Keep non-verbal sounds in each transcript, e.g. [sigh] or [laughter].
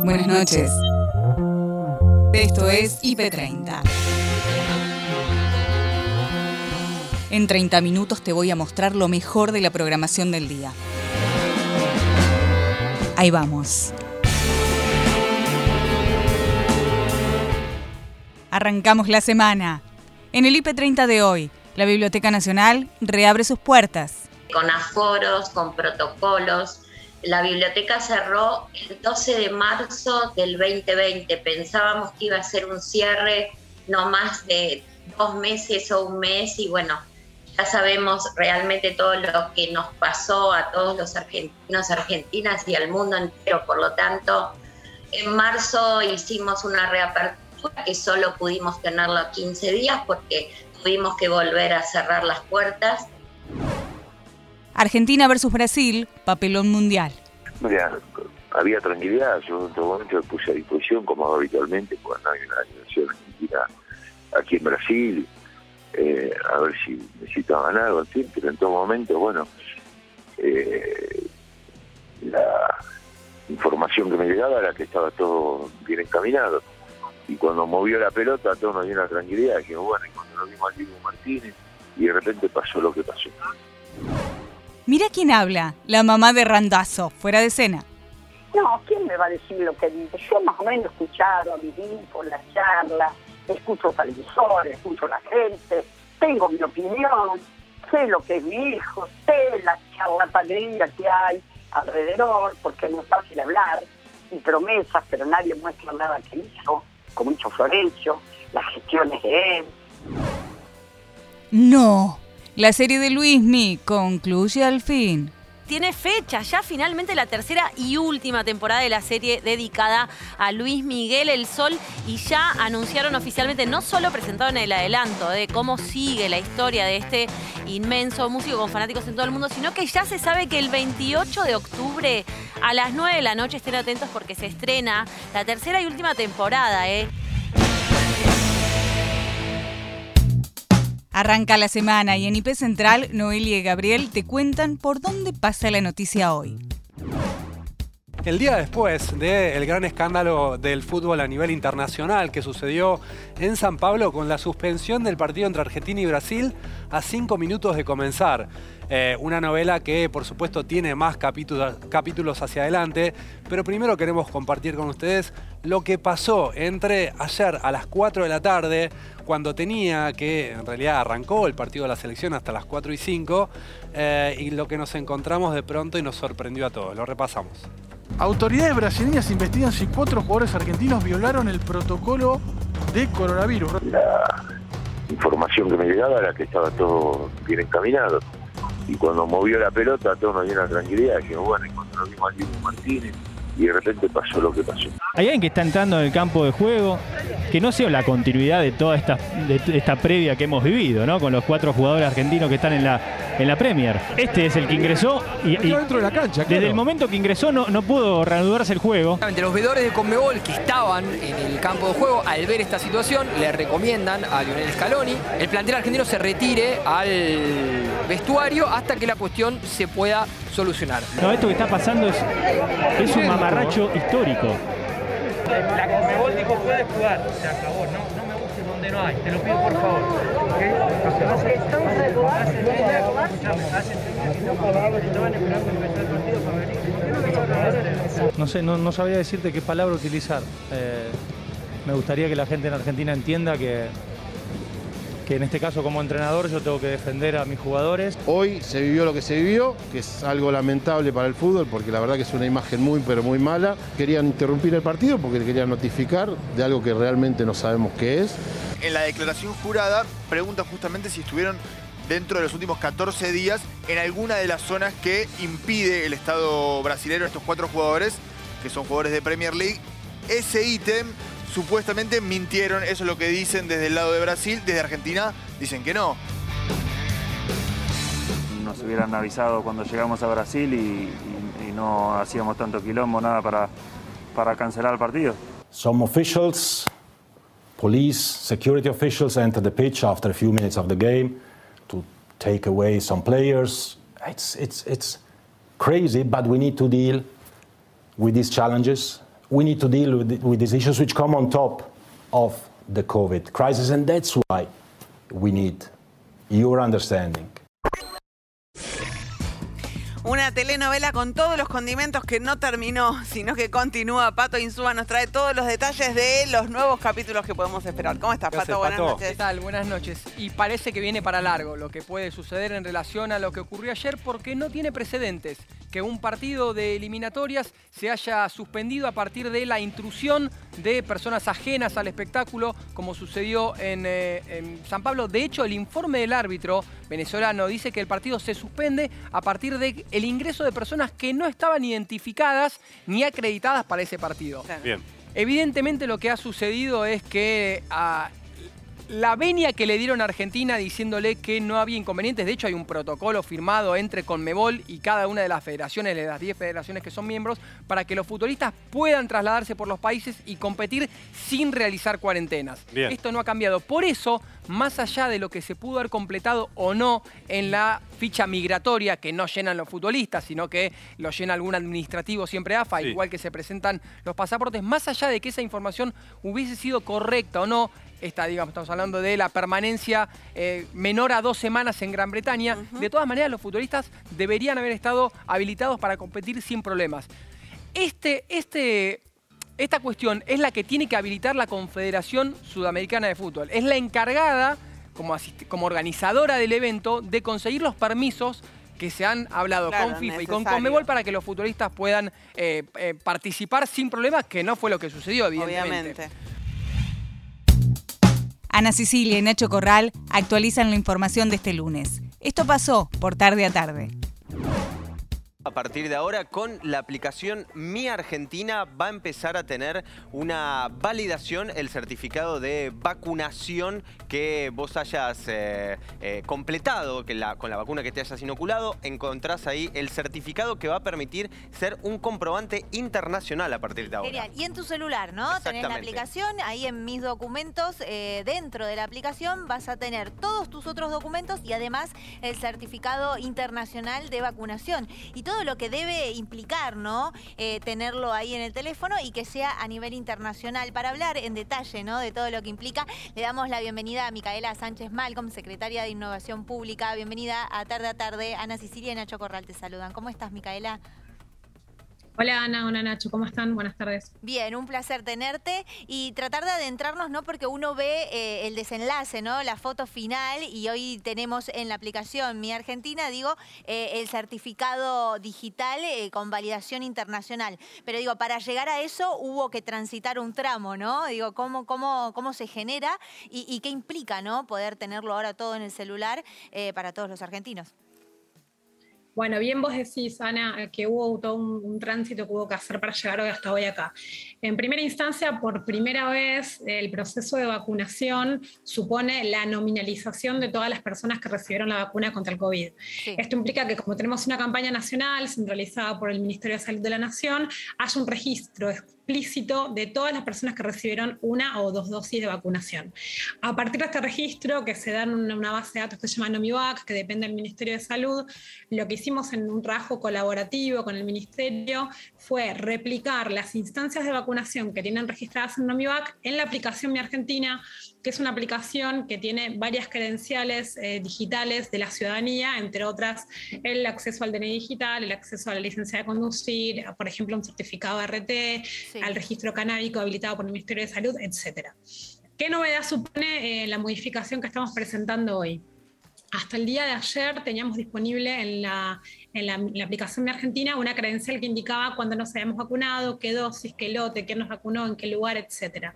Buenas noches. Esto es IP30. En 30 minutos te voy a mostrar lo mejor de la programación del día. Ahí vamos. Arrancamos la semana. En el IP30 de hoy, la Biblioteca Nacional reabre sus puertas. Con aforos, con protocolos. La biblioteca cerró el 12 de marzo del 2020. Pensábamos que iba a ser un cierre no más de dos meses o un mes y bueno, ya sabemos realmente todo lo que nos pasó a todos los argentinos, argentinas y al mundo entero. Por lo tanto, en marzo hicimos una reapertura que solo pudimos tenerlo 15 días porque tuvimos que volver a cerrar las puertas. Argentina versus Brasil, papelón mundial. Mira, había tranquilidad, yo en todo momento me puse a disposición, como habitualmente, cuando hay una delegación argentina aquí en Brasil, eh, a ver si necesitaban algo, en pero en todo momento, bueno, eh, la información que me llegaba era que estaba todo bien encaminado. Y cuando movió la pelota, todo nos dio una tranquilidad. Dijimos, bueno, y cuando nos vimos Diego Martínez, y de repente pasó lo que pasó. Mira quién habla, la mamá de Randazo, fuera de escena. No, ¿quién me va a decir lo que dice? Yo más o menos he escuchado, viví por las charlas, escucho televisores, escucho a la gente, tengo mi opinión, sé lo que es mi hijo, sé la charlatanería que hay alrededor, porque no es fácil hablar, y promesas, pero nadie muestra nada que hizo, como hizo Florencio, las gestiones de él. No, la serie de Luismi concluye al fin. Tiene fecha, ya finalmente la tercera y última temporada de la serie dedicada a Luis Miguel El Sol y ya anunciaron oficialmente, no solo presentaron el adelanto de cómo sigue la historia de este inmenso músico con fanáticos en todo el mundo, sino que ya se sabe que el 28 de octubre a las 9 de la noche estén atentos porque se estrena la tercera y última temporada, ¿eh? Arranca la semana y en IP Central, Noelia y Gabriel te cuentan por dónde pasa la noticia hoy. El día después del gran escándalo del fútbol a nivel internacional que sucedió en San Pablo con la suspensión del partido entre Argentina y Brasil a cinco minutos de comenzar. Eh, una novela que por supuesto tiene más capítulos, hacia adelante, pero primero queremos compartir con ustedes lo que pasó entre ayer a las 4 de la tarde, cuando tenía que, en realidad arrancó el partido de la selección hasta las 4 y 5, eh, y lo que nos encontramos de pronto y nos sorprendió a todos. Lo repasamos. Autoridades brasileñas investigan si cuatro jugadores argentinos violaron el protocolo de coronavirus. La información que me llegaba era que estaba todo bien encaminado. Y cuando movió la pelota, todo nos una tranquilidad. Dijimos, bueno, vimos al Diego Martínez, y de repente pasó lo que pasó. Hay alguien que está entrando en el campo de juego que no sea la continuidad de toda esta, de esta previa que hemos vivido, ¿no? Con los cuatro jugadores argentinos que están en la, en la Premier. Este es el que ingresó y, y dentro de la cancha, desde el momento que ingresó no, no pudo reanudarse el juego. Entre los veedores de Conmebol que estaban en el campo de juego, al ver esta situación, le recomiendan a Lionel Scaloni el plantel argentino se retire al vestuario hasta que la cuestión se pueda solucionar. No, esto que está pasando es, es un mamarracho histórico. La Conmebol dijo puedes jugar, se acabó, no, no me busques donde no hay, te lo pido por favor. ¿ok? Hace tres días, escuchame, hace tres días que estamos- estaban esperando empezar el partido para venir. ¿Por qué no sé, no, no sabría decirte qué palabra utilizar. Eh, me gustaría que la gente en Argentina entienda que, que en este caso como entrenador yo tengo que defender a mis jugadores. Hoy se vivió lo que se vivió, que es algo lamentable para el fútbol, porque la verdad que es una imagen muy, pero muy mala. Querían interrumpir el partido porque le querían notificar de algo que realmente no sabemos qué es. En la declaración jurada pregunta justamente si estuvieron dentro de los últimos 14 días en alguna de las zonas que impide el Estado brasileño a estos cuatro jugadores, que son jugadores de Premier League. Ese ítem supuestamente mintieron, eso es lo que dicen desde el lado de Brasil, desde Argentina dicen que no. Nos hubieran avisado cuando llegamos a Brasil y, y- y no hacíamos tanto quilombo, nada para, para cancelar el partido. Some officials, police, security officials enter the pitch after a few minutes of the game to take away some players. It's, it's, it's crazy, but we need to deal with these challenges. We need to deal with, with these issues which come on top of the COVID crisis, and that's why we need your understanding. Una telenovela con todos los condimentos que no terminó, sino que continúa. Pato Insúa nos trae todos los detalles de los nuevos capítulos que podemos esperar. ¿Cómo estás, ¿Qué Pato? Buenas Pato? noches. ¿Qué tal? Buenas noches. Y parece que viene para largo lo que puede suceder en relación a lo que ocurrió ayer porque no tiene precedentes que un partido de eliminatorias se haya suspendido a partir de la intrusión de personas ajenas al espectáculo como sucedió en, eh, en San Pablo. De hecho, el informe del árbitro venezolano dice que el partido se suspende a partir del el ingreso de personas que no estaban identificadas ni acreditadas para ese partido. Bien. Evidentemente lo que ha sucedido es que ah, la venia que le dieron a Argentina diciéndole que no había inconvenientes, de hecho hay un protocolo firmado entre Conmebol y cada una de las federaciones, de las 10 federaciones que son miembros, para que los futbolistas puedan trasladarse por los países y competir sin realizar cuarentenas. Bien. Esto no ha cambiado. Por eso, más allá de lo que se pudo haber completado o no en la ficha migratoria, que no llenan los futbolistas, sino que lo llena algún administrativo siempre AFA, Sí. igual que se presentan los pasaportes, más allá de que esa información hubiese sido correcta o no, esta, digamos, estamos hablando de la permanencia eh, menor a dos semanas en Gran Bretaña, de todas maneras los futbolistas deberían haber estado habilitados para competir sin problemas. Este, este, esta cuestión es la que tiene que habilitar la Confederación Sudamericana de Fútbol. Es la encargada, como, como organizadora del evento, de conseguir los permisos que se han hablado Claro, con FIFA y con. Conmebol para que los futbolistas puedan eh, eh, participar sin problemas, que no fue lo que sucedió, evidentemente. Obviamente. Ana Sicilia y Nacho Corral actualizan la información de este lunes. Esto pasó por tarde a tarde. A partir de ahora, con la aplicación Mi Argentina va a empezar a tener una validación, el certificado de vacunación que vos hayas eh, eh, completado, que la, con la vacuna que te hayas inoculado, encontrás ahí el certificado que va a permitir ser un comprobante internacional a partir de ahora. Genial. Y en tu celular, ¿no? Tenés la aplicación, ahí en mis documentos, eh, dentro de la aplicación vas a tener todos tus otros documentos y además el certificado internacional de vacunación. Y todo lo que debe implicar, ¿no? Eh, tenerlo ahí en el teléfono y que sea a nivel internacional. Para hablar en detalle, ¿no? De todo lo que implica, le damos la bienvenida a Micaela Sánchez Malcolm, secretaria de Innovación Pública. Bienvenida a Tarde a Tarde. Ana Sicilia y Nacho Corral te saludan. ¿Cómo estás, Micaela? Hola Ana, hola Nacho, ¿cómo están? Buenas tardes. Bien, un placer tenerte y tratar de adentrarnos, ¿no? Porque uno ve eh, el desenlace, ¿no? La foto final y hoy tenemos en la aplicación Mi Argentina, digo, eh, el certificado digital eh, con validación internacional. Pero digo, para llegar a eso hubo que transitar un tramo, ¿no? Digo, ¿cómo, cómo, cómo se genera y, y qué implica, ¿no? Poder tenerlo ahora todo en el celular para todos los argentinos. Bueno, bien vos decís, Ana, que hubo todo un, un tránsito que hubo que hacer para llegar hoy hasta hoy acá. En primera instancia, por primera vez, el proceso de vacunación supone la nominalización de todas las personas que recibieron la vacuna contra el COVID. Esto implica que como tenemos una campaña nacional centralizada por el Ministerio de Salud de la Nación, haya un registro explícito de todas las personas que recibieron una o dos dosis de vacunación. A partir de este registro, que se da en una, base de datos que se llama Nomivac, que depende del Ministerio de Salud, lo que hicimos en un trabajo colaborativo con el Ministerio fue replicar las instancias de vacunación que tienen registradas en Nomivac en la aplicación Mi Argentina, que es una aplicación que tiene varias credenciales eh, digitales de la ciudadanía, entre otras el acceso al DNI digital, el acceso a la licencia de conducir, por ejemplo, un certificado de RT, al registro canábico habilitado por el Ministerio de Salud, etcétera. ¿Qué novedad supone eh, la modificación que estamos presentando hoy? Hasta el día de ayer teníamos disponible en la, en la, en la aplicación de Argentina una credencial que indicaba cuándo nos habíamos vacunado, qué dosis, qué lote, quién nos vacunó, en qué lugar, etc.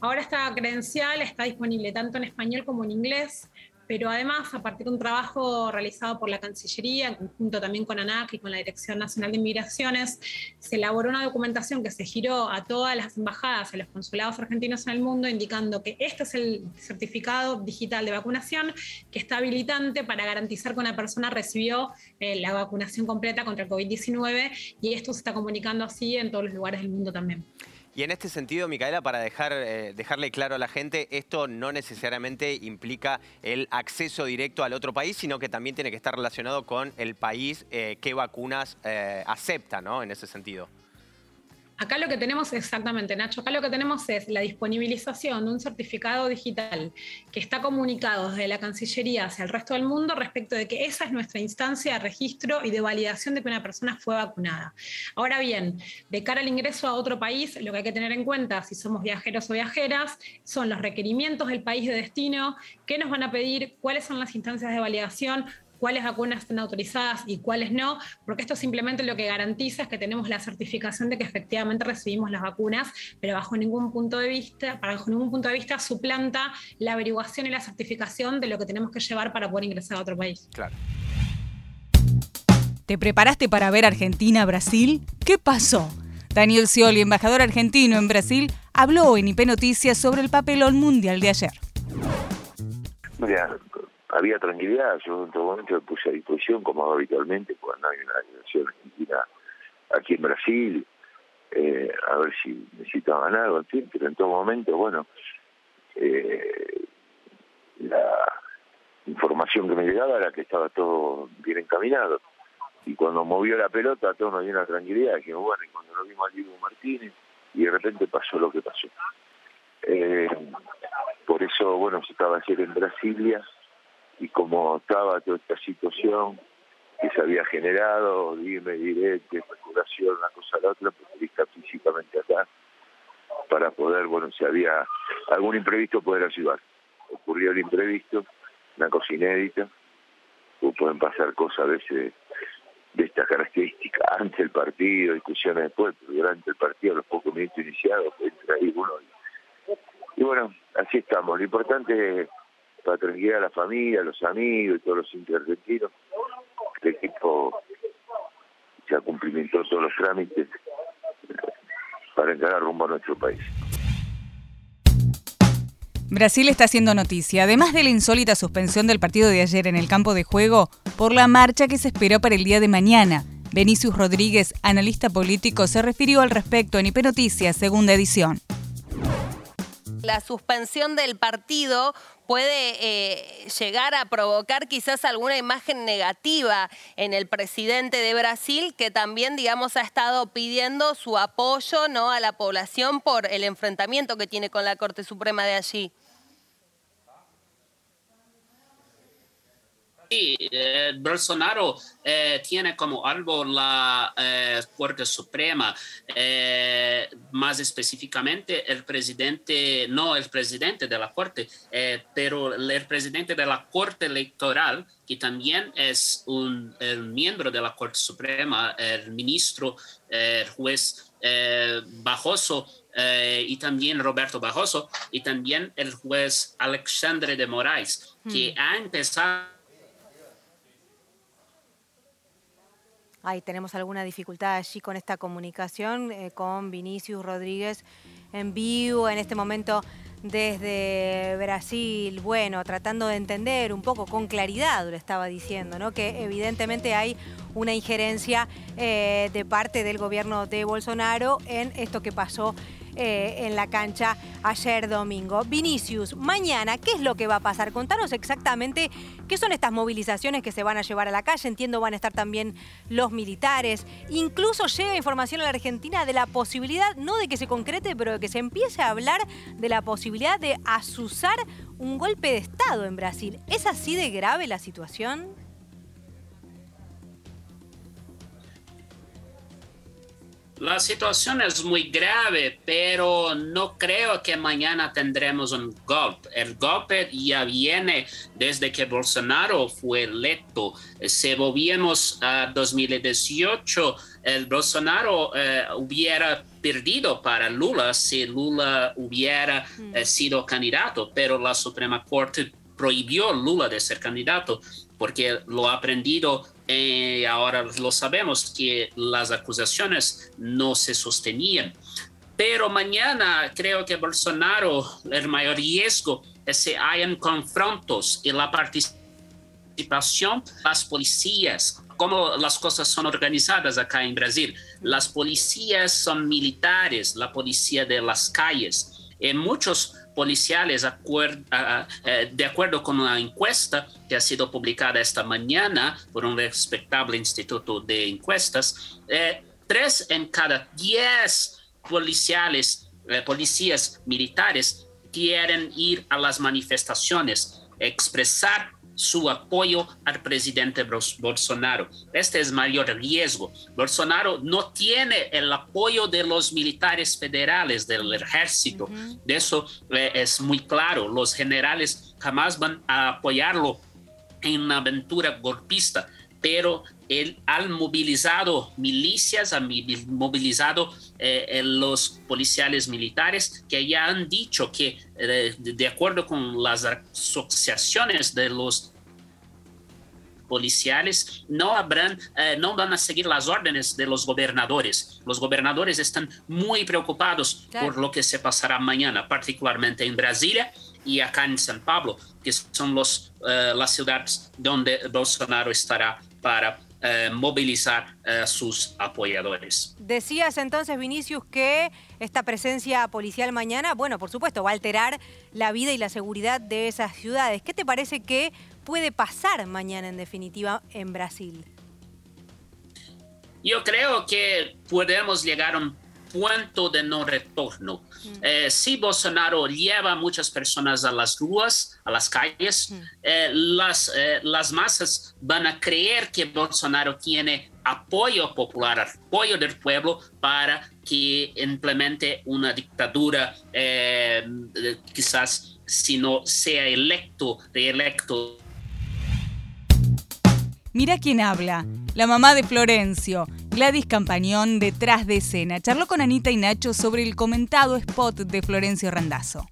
Ahora esta credencial está disponible tanto en español como en inglés, pero además, a partir de un trabajo realizado por la Cancillería, en conjunto también con ANAC y con la Dirección Nacional de Inmigraciones, se elaboró una documentación que se giró a todas las embajadas, a los consulados argentinos en el mundo, indicando que este es el certificado digital de vacunación que está habilitante para garantizar que una persona recibió eh, la vacunación completa contra el COVID-19 y esto se está comunicando así en todos los lugares del mundo también. Y en este sentido, Micaela, para dejar, eh, dejarle claro a la gente, esto no necesariamente implica el acceso directo al otro país, sino que también tiene que estar relacionado con el país eh, qué vacunas eh, acepta, ¿no? En ese sentido. Acá lo que tenemos exactamente, Nacho, acá lo que tenemos es la disponibilización de un certificado digital que está comunicado desde la Cancillería hacia el resto del mundo respecto de que esa es nuestra instancia de registro y de validación de que una persona fue vacunada. Ahora bien, de cara al ingreso a otro país, lo que hay que tener en cuenta si somos viajeros o viajeras son los requerimientos del país de destino, qué nos van a pedir, cuáles son las instancias de validación, cuáles vacunas están autorizadas y cuáles no, porque esto simplemente lo que garantiza es que tenemos la certificación de que efectivamente recibimos las vacunas, pero bajo ningún punto de vista, bajo ningún punto de vista suplanta la averiguación y la certificación de lo que tenemos que llevar para poder ingresar a otro país. Claro. ¿Te preparaste para ver Argentina-Brasil? ¿Qué pasó? Daniel Scioli, embajador argentino en Brasil, habló en IP Noticias sobre el papelón mundial de ayer. Mira, había tranquilidad, yo en todo momento me puse a disposición, como habitualmente, cuando hay una delegación argentina aquí en Brasil, eh, a ver si necesitaban algo, en pero en todo momento, bueno, eh, la información que me llegaba era que estaba todo bien encaminado. Y cuando movió la pelota, todo nos dio una tranquilidad, bueno, y cuando lo vimos a Diego Martínez, y de repente pasó lo que pasó. Eh, por eso, bueno, se estaba ayer en Brasilia, y como estaba toda esta situación que se había generado, dime, directo, especulación, una cosa a la otra, pues estar físicamente acá para poder, bueno, si había algún imprevisto, poder ayudar. Ocurrió el imprevisto, una cosa inédita, o pueden pasar cosas a veces de estas características antes del partido, discusiones después, pero durante el partido, los pocos minutos iniciados, entra ahí uno. Y, y bueno, así estamos. Lo importante es para tranquilizar a la familia, a los amigos y todos los interventinos. El equipo ya cumplimentó todos los trámites para encarar rumbo a nuestro país. Brasil está haciendo noticia, además de la insólita suspensión del partido de ayer en el campo de juego, por la marcha que se esperó para el día de mañana. Benicius Rodríguez, analista político, se refirió al respecto en IP Noticias, segunda edición. La suspensión del partido puede eh, llegar a provocar quizás alguna imagen negativa en el presidente de Brasil, que también, digamos, ha estado pidiendo su apoyo ¿no? a la población por el enfrentamiento que tiene con la Corte Suprema de allí. Sí, eh, Bolsonaro eh, tiene como algo la eh, Corte Suprema, más específicamente el presidente, no el presidente de la Corte, pero el presidente de la Corte Electoral, que también es un el miembro de la Corte Suprema, el ministro, el juez Bajoso, y también Roberto Bajoso, y también el juez Alexandre de Moraes, que Hmm. ha empezado Ahí tenemos alguna dificultad allí con esta comunicación eh, con Vinicius Rodríguez en vivo en este momento desde Brasil. Bueno, tratando de entender un poco con claridad, lo estaba diciendo, ¿no? Que evidentemente hay una injerencia eh, de parte del gobierno de Bolsonaro en esto que pasó eh, en la cancha ayer domingo. Vinicius, mañana, ¿qué es lo que va a pasar? Contanos exactamente qué son estas movilizaciones que se van a llevar a la calle. Entiendo van a estar también los militares. Incluso llega información a la Argentina de la posibilidad, no de que se concrete, pero de que se empiece a hablar de la posibilidad de asusar un golpe de Estado en Brasil. ¿Es así de grave la situación? La situación es muy grave, pero no creo que mañana tendremos un golpe. El golpe ya viene desde que Bolsonaro fue electo. Si volvemos a 2018, el Bolsonaro eh, hubiera perdido para Lula si Lula hubiera eh, sido candidato, pero la Suprema Corte prohibió Lula de ser candidato porque lo ha aprendido y ahora lo sabemos que las acusaciones no se sostenían. Pero mañana creo que Bolsonaro, el mayor riesgo es que hayan confrontos y la participación de las policías. Cómo las cosas son organizadas acá en Brasil. Las policías son militares, la policía de las calles. Y muchos policiales, eh, de acuerdo con una encuesta que ha sido publicada esta mañana por un respetable instituto de encuestas, eh, tres en cada diez policiales, eh, policías militares quieren ir a las manifestaciones, expresar su apoyo al presidente Bolsonaro. Este es mayor riesgo. Bolsonaro no tiene el apoyo de los militares federales, del ejército. De eso eh, es muy claro. Los generales jamás van a apoyarlo en una aventura golpista, pero él ha movilizado milicias, ha movilizado eh, los policiales militares que ya han dicho que eh, de acuerdo con las asociaciones de los policiales no habrán, eh, no van a seguir las órdenes de los gobernadores. Los gobernadores están muy preocupados por lo que se pasará mañana, particularmente en Brasilia y acá en San Pablo, que son los, las ciudades donde Bolsonaro estará para eh, movilizar a eh, sus apoyadores. Decías entonces, Vinicius, que esta presencia policial mañana, bueno, por supuesto, va a alterar la vida y la seguridad de esas ciudades. ¿Qué te parece que puede pasar mañana, en definitiva, en Brasil? Yo creo que podemos llegar a un punto de no retorno. Eh, si Bolsonaro lleva a muchas personas a las ruas, a las calles, eh, las, eh, las masas van a creer que Bolsonaro tiene apoyo popular, apoyo del pueblo para que implemente una dictadura, quizás si no sea electo, reelecto. Mira quién habla, la mamá de Florencio, Gladys Campañón, detrás de escena. Charló con Anita y Nacho sobre el comentado spot de Florencio Randazzo.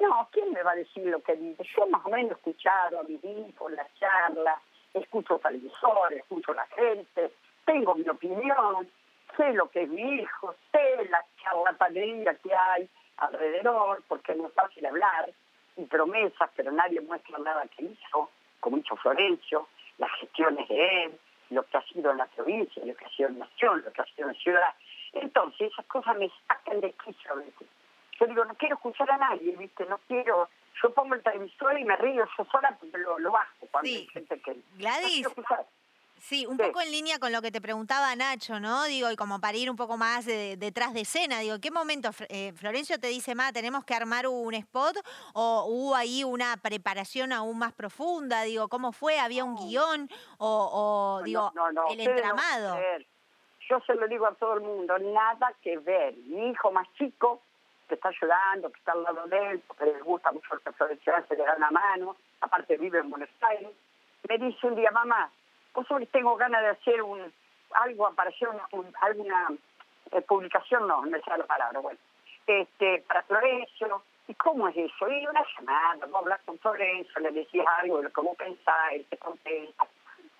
No, ¿quién me va a decir lo que dice? Yo más o menos he escuchado a mis hijos, las charlas, escucho televisores, escucho a la gente, tengo mi opinión, sé lo que es mi hijo, sé la charlatanería que hay alrededor, porque no es fácil hablar, y promesas, pero nadie muestra nada que hizo como hizo Florencio, las gestiones de él, lo que ha sido en la provincia, lo que ha sido en nación, lo que ha sido ciudad. Entonces esas cosas me sacan de quicio Yo digo, no quiero escuchar a nadie, ¿viste? No quiero... Yo pongo el televisor y me río yo sola porque lo, lo bajo cuando hay gente que... Gladys, Sí, un poco en línea con lo que te preguntaba Nacho, ¿no? Digo, y como para ir un poco más detrás de escena, digo, ¿qué momento eh, Florencio te dice, ma, tenemos que armar un spot o hubo ahí una preparación aún más profunda? Digo, ¿cómo fue? ¿Había un guion o, digo, el entramado? Yo se lo digo a todo el mundo, nada que ver. Mi hijo más chico, que está ayudando, que está al lado de él, porque le gusta mucho el que Florencio hace, le da una mano, aparte vive en Buenos Aires, me dice un día, mamá, vos tengo ganas de hacer un algo para hacer alguna eh, publicación, no, no sé la palabra, bueno, este, para Florencio, ¿y cómo es eso? Y una semana, vos hablas con Florencio, le decís algo de lo que vos pensás, él te contesta,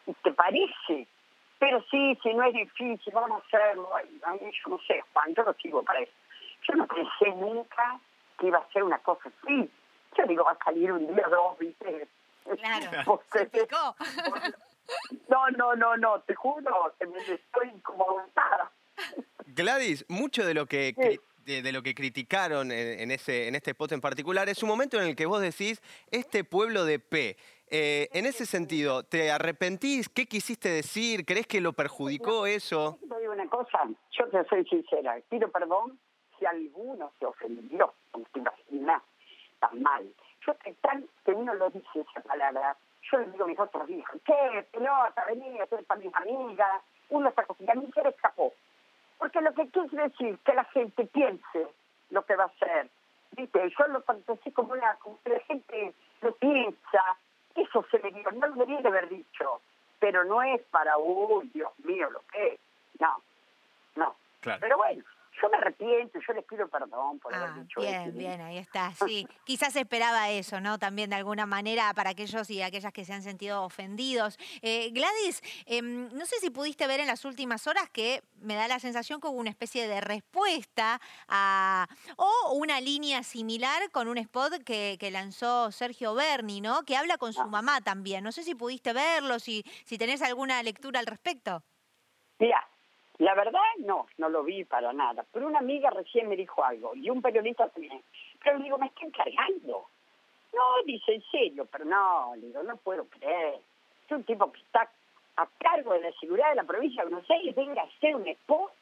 y te parece, pero sí, si no es difícil, vamos a hacerlo, a mí yo no sé, Juan, yo lo sigo para eso. Yo no pensé nunca que iba a ser una cosa así. Yo digo, va a salir un día dos, ¿viste? Claro, [laughs] se [laughs] no, no, no, no, te juro, que me estoy como agotada. Gladys, mucho de lo que de, lo que criticaron en, ese en este spot en particular es un momento en el que vos decís este pueblo de P. Eh, en ese sentido, ¿te arrepentís? ¿Qué quisiste decir? ¿Crees que lo perjudicó eso? Te digo una cosa, yo te soy sincera, pido perdón si alguno se ofendió, como te imaginas, tan mal. Yo tan que uno lo dice esa palabra, yo les digo a mis otros hijos, ¿qué pelota, vení ser para mis amigas? Uno está y a mí se escapó. Porque lo que quiere decir que la gente piense lo que va a hacer. ¿Viste? Yo lo así como una, como que la gente lo piensa. Eso se le dio, no lo debería de haber dicho. Pero no es para, uy, Dios mío, lo que es. No, no. Pero bueno, yo me arrepiento, yo les pido perdón por haber ah, dicho bien, eso. Bien, ahí está, [laughs] sí. Quizás esperaba eso, ¿no? También de alguna manera para aquellos y aquellas que se han sentido ofendidos. Eh, Gladys, em, no sé si pudiste ver en las últimas horas que me da la sensación que hubo una especie de respuesta a, o una línea similar con un spot que, que lanzó Sergio Berni, ¿no? Que habla con su ah. mamá también. No sé si pudiste verlo, si, si tenés alguna lectura al respecto. Mira, la verdad, no, no lo vi para nada. Pero una amiga recién me dijo algo, y un periodista también. Pero le digo, me están cargando. No, dice, en serio, pero no, le digo, no puedo creer. Es un tipo que está a cargo de la seguridad de la provincia de Buenos Aires, venga a hacer un spot.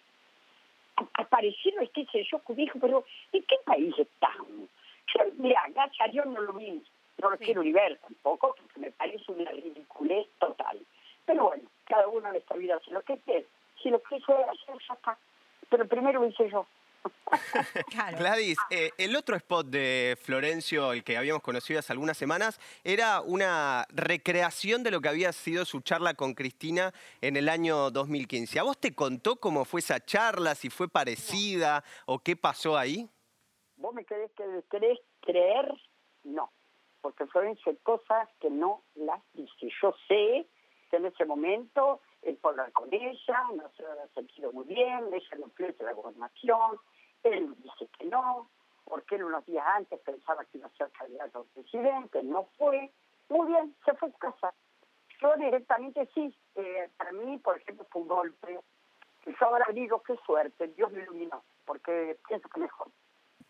aparecieron, es que yo dijo, pero ¿en qué país estamos? Yo, mira, gracias Dios no lo vi, no lo quiero ni ver tampoco, porque me parece una ridiculez total. Pero bueno, cada uno en esta vida hace lo que quiere. Si lo quiso hacer, ya está. Pero primero lo hice yo. [laughs] Gladys, eh, el otro spot de Florencio, el que habíamos conocido hace algunas semanas, era una recreación de lo que había sido su charla con Cristina en el año 2015. ¿A vos te contó cómo fue esa charla, si fue parecida o qué pasó ahí? ¿Vos me querés, que, querés creer? No, porque Florencio hay cosas que no las dice. Yo sé que en ese momento él puede hablar con ella, no se ha sentido muy bien, ella no de la gobernación, él dice que no, porque él unos días antes pensaba que iba a ser candidato a presidente, no fue. Muy bien, se fue a casa. Yo directamente sí, eh, para mí, por ejemplo, fue un golpe. Yo ahora digo, qué suerte, Dios me iluminó, porque pienso que mejor.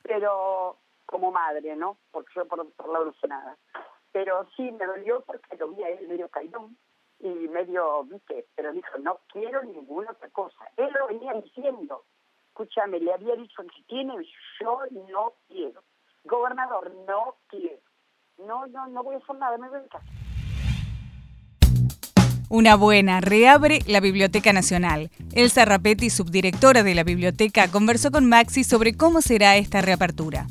Pero como madre, ¿no? Porque yo por otro lado sé nada. Pero sí me dolió porque lo vi a él medio caidón y medio, viste, pero dijo, no quiero ninguna otra cosa. Él lo venía diciendo, escúchame, le había dicho que tiene, yo no quiero. Gobernador, no quiero. No, no, no voy a hacer nada, me voy a casa. Una buena, reabre la Biblioteca Nacional. Elsa Rapetti, subdirectora de la biblioteca, conversó con Maxi sobre cómo será esta reapertura.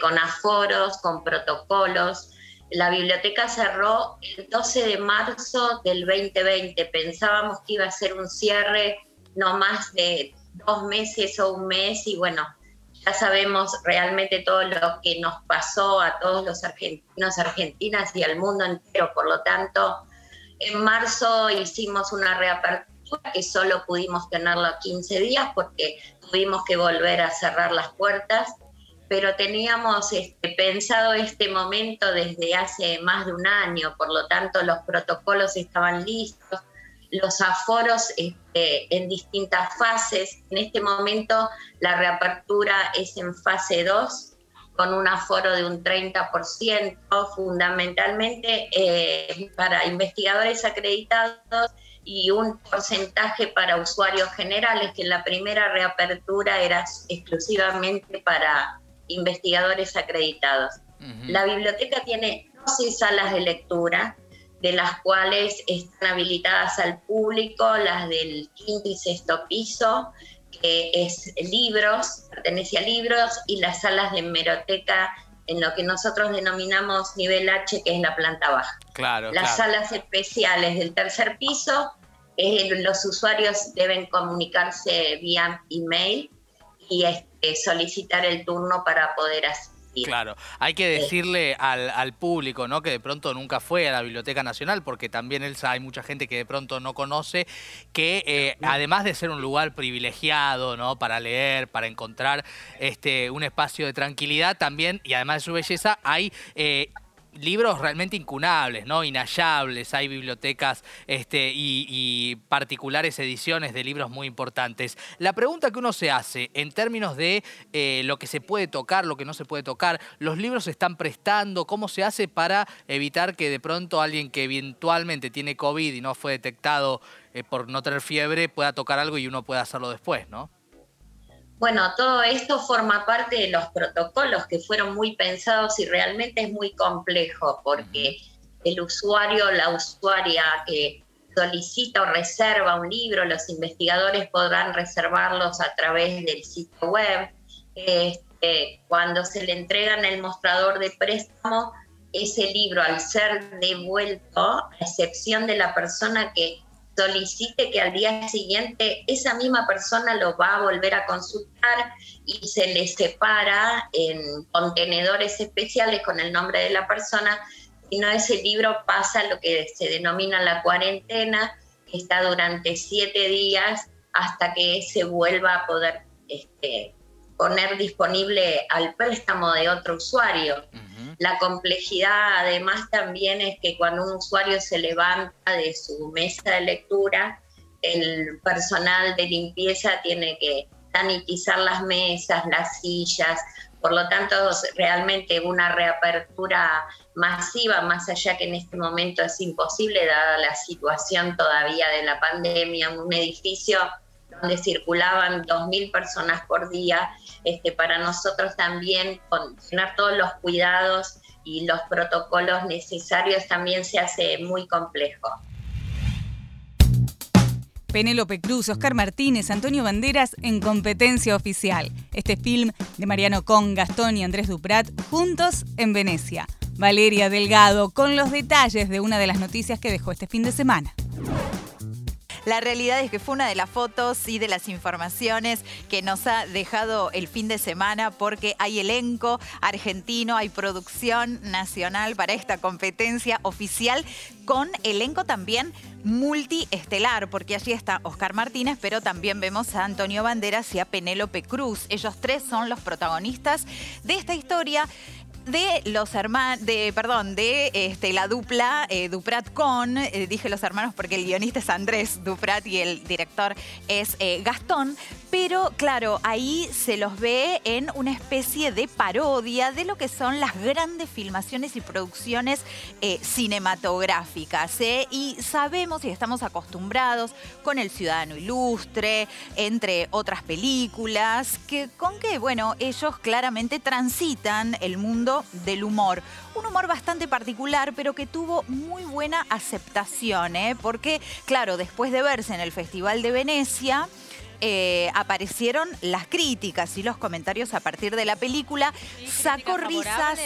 Con aforos, con protocolos. La biblioteca cerró el 12 de marzo del 2020. Pensábamos que iba a ser un cierre no más de dos meses o un mes y bueno, ya sabemos realmente todo lo que nos pasó a todos los argentinos, argentinas y al mundo entero. Por lo tanto, en marzo hicimos una reapertura que solo pudimos tenerlo 15 días porque tuvimos que volver a cerrar las puertas, pero teníamos este, pensado este momento desde hace más de un año, por lo tanto los protocolos estaban listos, los aforos este, en distintas fases. En este momento la reapertura es en fase 2 con un aforo de un 30%, fundamentalmente eh, para investigadores acreditados y un porcentaje para usuarios generales, que en la primera reapertura era exclusivamente para investigadores acreditados. La biblioteca tiene 12 salas de lectura, de las cuales están habilitadas al público, las del quinto y sexto piso, que es libros, pertenece a libros, y las salas de hemeroteca en lo que nosotros denominamos nivel H, que es la planta baja. Claro, las salas especiales del tercer piso, los usuarios deben comunicarse vía email y este, solicitar el turno para poder asistir. Claro, hay que decirle al, público, ¿no? Que de pronto nunca fue a la Biblioteca Nacional, porque también Elsa hay mucha gente que de pronto no conoce, que eh, además de ser un lugar privilegiado, ¿no? Para leer, para encontrar este, un espacio de tranquilidad, también, y además de su belleza, hay eh, libros realmente incunables, ¿no? Inhallables, hay bibliotecas este, y, particulares ediciones de libros muy importantes. La pregunta que uno se hace en términos de eh, lo que se puede tocar, lo que no se puede tocar, los libros se están prestando, ¿cómo se hace para evitar que de pronto alguien que eventualmente tiene COVID y no fue detectado eh, por no tener fiebre pueda tocar algo y uno pueda hacerlo después, ¿no? Bueno, todo esto forma parte de los protocolos que fueron muy pensados y realmente es muy complejo porque el usuario, la usuaria que solicita o reserva un libro, los investigadores podrán reservarlos a través del sitio web. Este, cuando se le entregan el mostrador de préstamo, ese libro al ser devuelto, a excepción de la persona que solicite que al día siguiente esa misma persona lo va a volver a consultar y se le separa en contenedores especiales con el nombre de la persona, y no ese libro pasa lo que se denomina la cuarentena, que está durante siete días hasta que se vuelva a poder este, poner disponible al préstamo de otro usuario. La complejidad además también es que cuando un usuario se levanta de su mesa de lectura, el personal de limpieza tiene que sanitizar las mesas, las sillas, por lo tanto realmente una reapertura masiva, más allá que en este momento es imposible dada la situación todavía de la pandemia, un edificio donde circulaban 2.000 personas por día, este, para nosotros también tener todos los cuidados y los protocolos necesarios también se hace muy complejo. Penélope Cruz, Oscar Martínez, Antonio Banderas en competencia oficial. Este film de Mariano Con, Gastón y Andrés Duprat juntos en Venecia. Valeria Delgado con los detalles de una de las noticias que dejó este fin de semana. La realidad es que fue una de las fotos y de las informaciones que nos ha dejado el fin de semana porque hay elenco argentino, hay producción nacional para esta competencia oficial con elenco también multiestelar, porque allí está Oscar Martínez, pero también vemos a Antonio Banderas y a Penélope Cruz. Ellos tres son los protagonistas de esta historia de los hermanos, de, perdón, de este, la dupla eh, Duprat con, eh, dije los hermanos porque el guionista es Andrés Duprat y el director es eh, Gastón, pero claro, ahí se los ve en una especie de parodia de lo que son las grandes filmaciones y producciones cinematográficas. Y sabemos y estamos acostumbrados con El Ciudadano Ilustre, entre otras películas, que con que, bueno, ellos claramente transitan el mundo del humor. Un humor bastante particular, pero que tuvo muy buena aceptación, ¿eh? porque, claro, después de verse en el Festival de Venecia, eh, aparecieron las críticas y los comentarios a partir de la película. Sacó risas.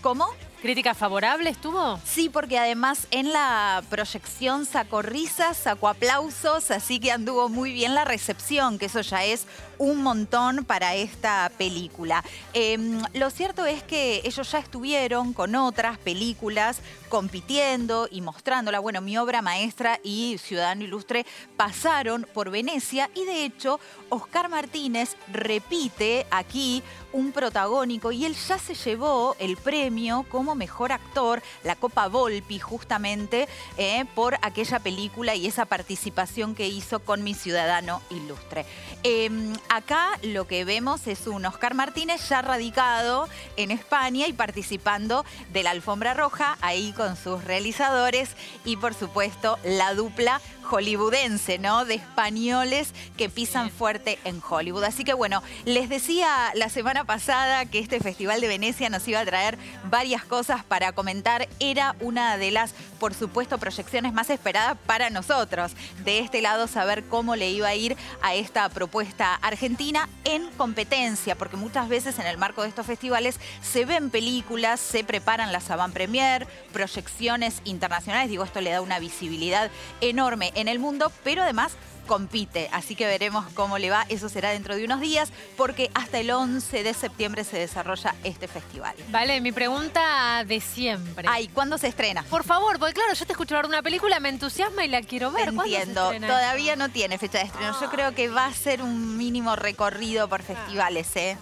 ¿Cómo? ¿Crítica favorable estuvo? Sí, porque además en la proyección sacó risas, sacó aplausos, así que anduvo muy bien la recepción, que eso ya es un montón para esta película. Em, lo cierto es que ellos ya estuvieron con otras películas compitiendo y mostrándola. Bueno, mi obra maestra y Ciudadano Ilustre pasaron por Venecia y de hecho Oscar Martínez repite aquí un protagónico y él ya se llevó el premio como mejor actor, la Copa Volpi justamente, eh, por aquella película y esa participación que hizo con mi Ciudadano Ilustre. Em, acá lo que vemos es un Oscar Martínez ya radicado en España y participando de la alfombra roja, ahí con sus realizadores y por supuesto la dupla hollywoodense, ¿no? De españoles que pisan fuerte en Hollywood. Así que bueno, les decía la semana pasada que este Festival de Venecia nos iba a traer varias cosas para comentar. Era una de las, por supuesto, proyecciones más esperadas para nosotros. De este lado, saber cómo le iba a ir a esta propuesta argentina en competencia, porque muchas veces en el marco de estos festivales se ven películas, se preparan las avant premier, proyecciones internacionales. Digo, esto le da una visibilidad enorme en el mundo, pero además compite. Así que veremos cómo le va. Eso será dentro de unos días, porque hasta el 11 de septiembre se desarrolla este festival. Vale, mi pregunta de siempre. Ay, ¿cuándo se estrena? Por favor, porque claro, yo te escucho hablar de una película, me entusiasma y la quiero ver. Entiendo, todavía no tiene fecha de estreno. Yo creo que va a ser un mínimo recorrido por festivales, ¿eh?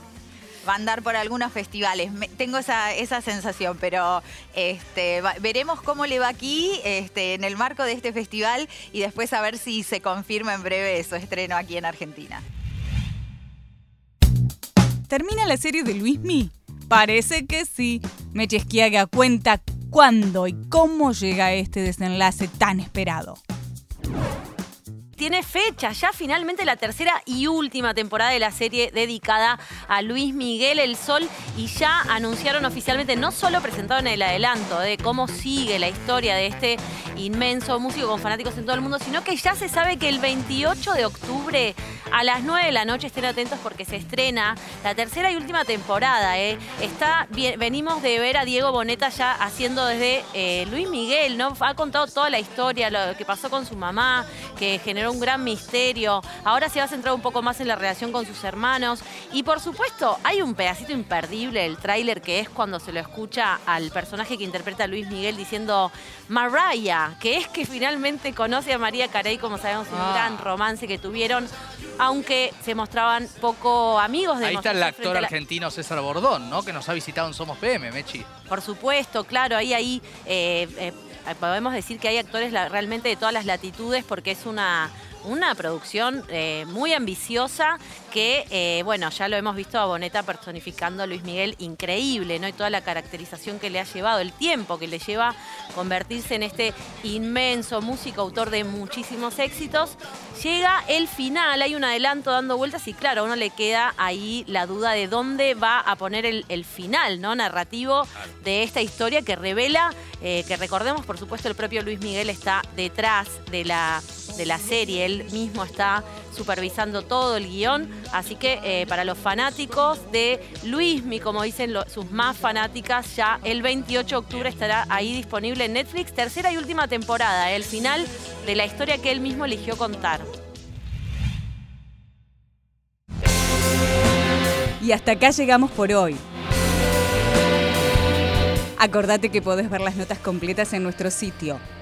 Va a andar por algunos festivales. tengo esa, esa sensación, pero este, veremos cómo le va aquí este, en el marco de este festival y después a ver si se confirma en breve su estreno aquí en Argentina. ¿Termina la serie de Luismi? Parece que sí. Esquiaga cuenta cuándo y cómo llega este desenlace tan esperado tiene fecha, ya finalmente la tercera y última temporada de la serie dedicada a Luis Miguel El Sol y ya anunciaron oficialmente, no solo presentaron el adelanto de cómo sigue la historia de este inmenso músico con fanáticos en todo el mundo, sino que ya se sabe que el 28 de octubre a las 9 de la noche estén atentos porque se estrena la tercera y última temporada. ¿eh? Está venimos de ver a Diego Boneta ya haciendo desde eh, Luis Miguel, ¿no? Ha contado toda la historia, lo que pasó con su mamá, que generó un gran misterio. Ahora se va a centrar un poco más en la relación con sus hermanos. Y por supuesto, hay un pedacito imperdible del tráiler que es cuando se lo escucha al personaje que interpreta a Luis Miguel diciendo Mariah, que es que finalmente conoce a María Carey, como sabemos, un ah. gran romance que tuvieron, aunque se mostraban poco amigos de Ahí está el actor argentino César Bordón, ¿no? Que nos ha visitado en Somos PM, Mechi. Por supuesto, claro, ahí ahí eh, eh, podemos decir que hay actores realmente de todas las latitudes porque es una, una producción eh, muy ambiciosa que, eh, bueno, ya lo hemos visto a Boneta personificando a Luis Miguel, increíble, ¿no? Y toda la caracterización que le ha llevado, el tiempo que le lleva convertirse en este inmenso músico, autor de muchísimos éxitos. Llega el final, hay un adelanto dando vueltas y claro, a uno le queda ahí la duda de dónde va a poner el, final, ¿no? Narrativo de esta historia que revela, eh, que recordemos, por supuesto, el propio Luis Miguel está detrás de la, de la serie, él mismo está supervisando todo el guion, así que eh, para los fanáticos de Luismi, como dicen sus más fanáticas, ya el 28 de octubre estará ahí disponible en Netflix, tercera y última temporada, el final de la historia que él mismo eligió contar. Y hasta acá llegamos por hoy. Acordate que podés ver las notas completas en nuestro sitio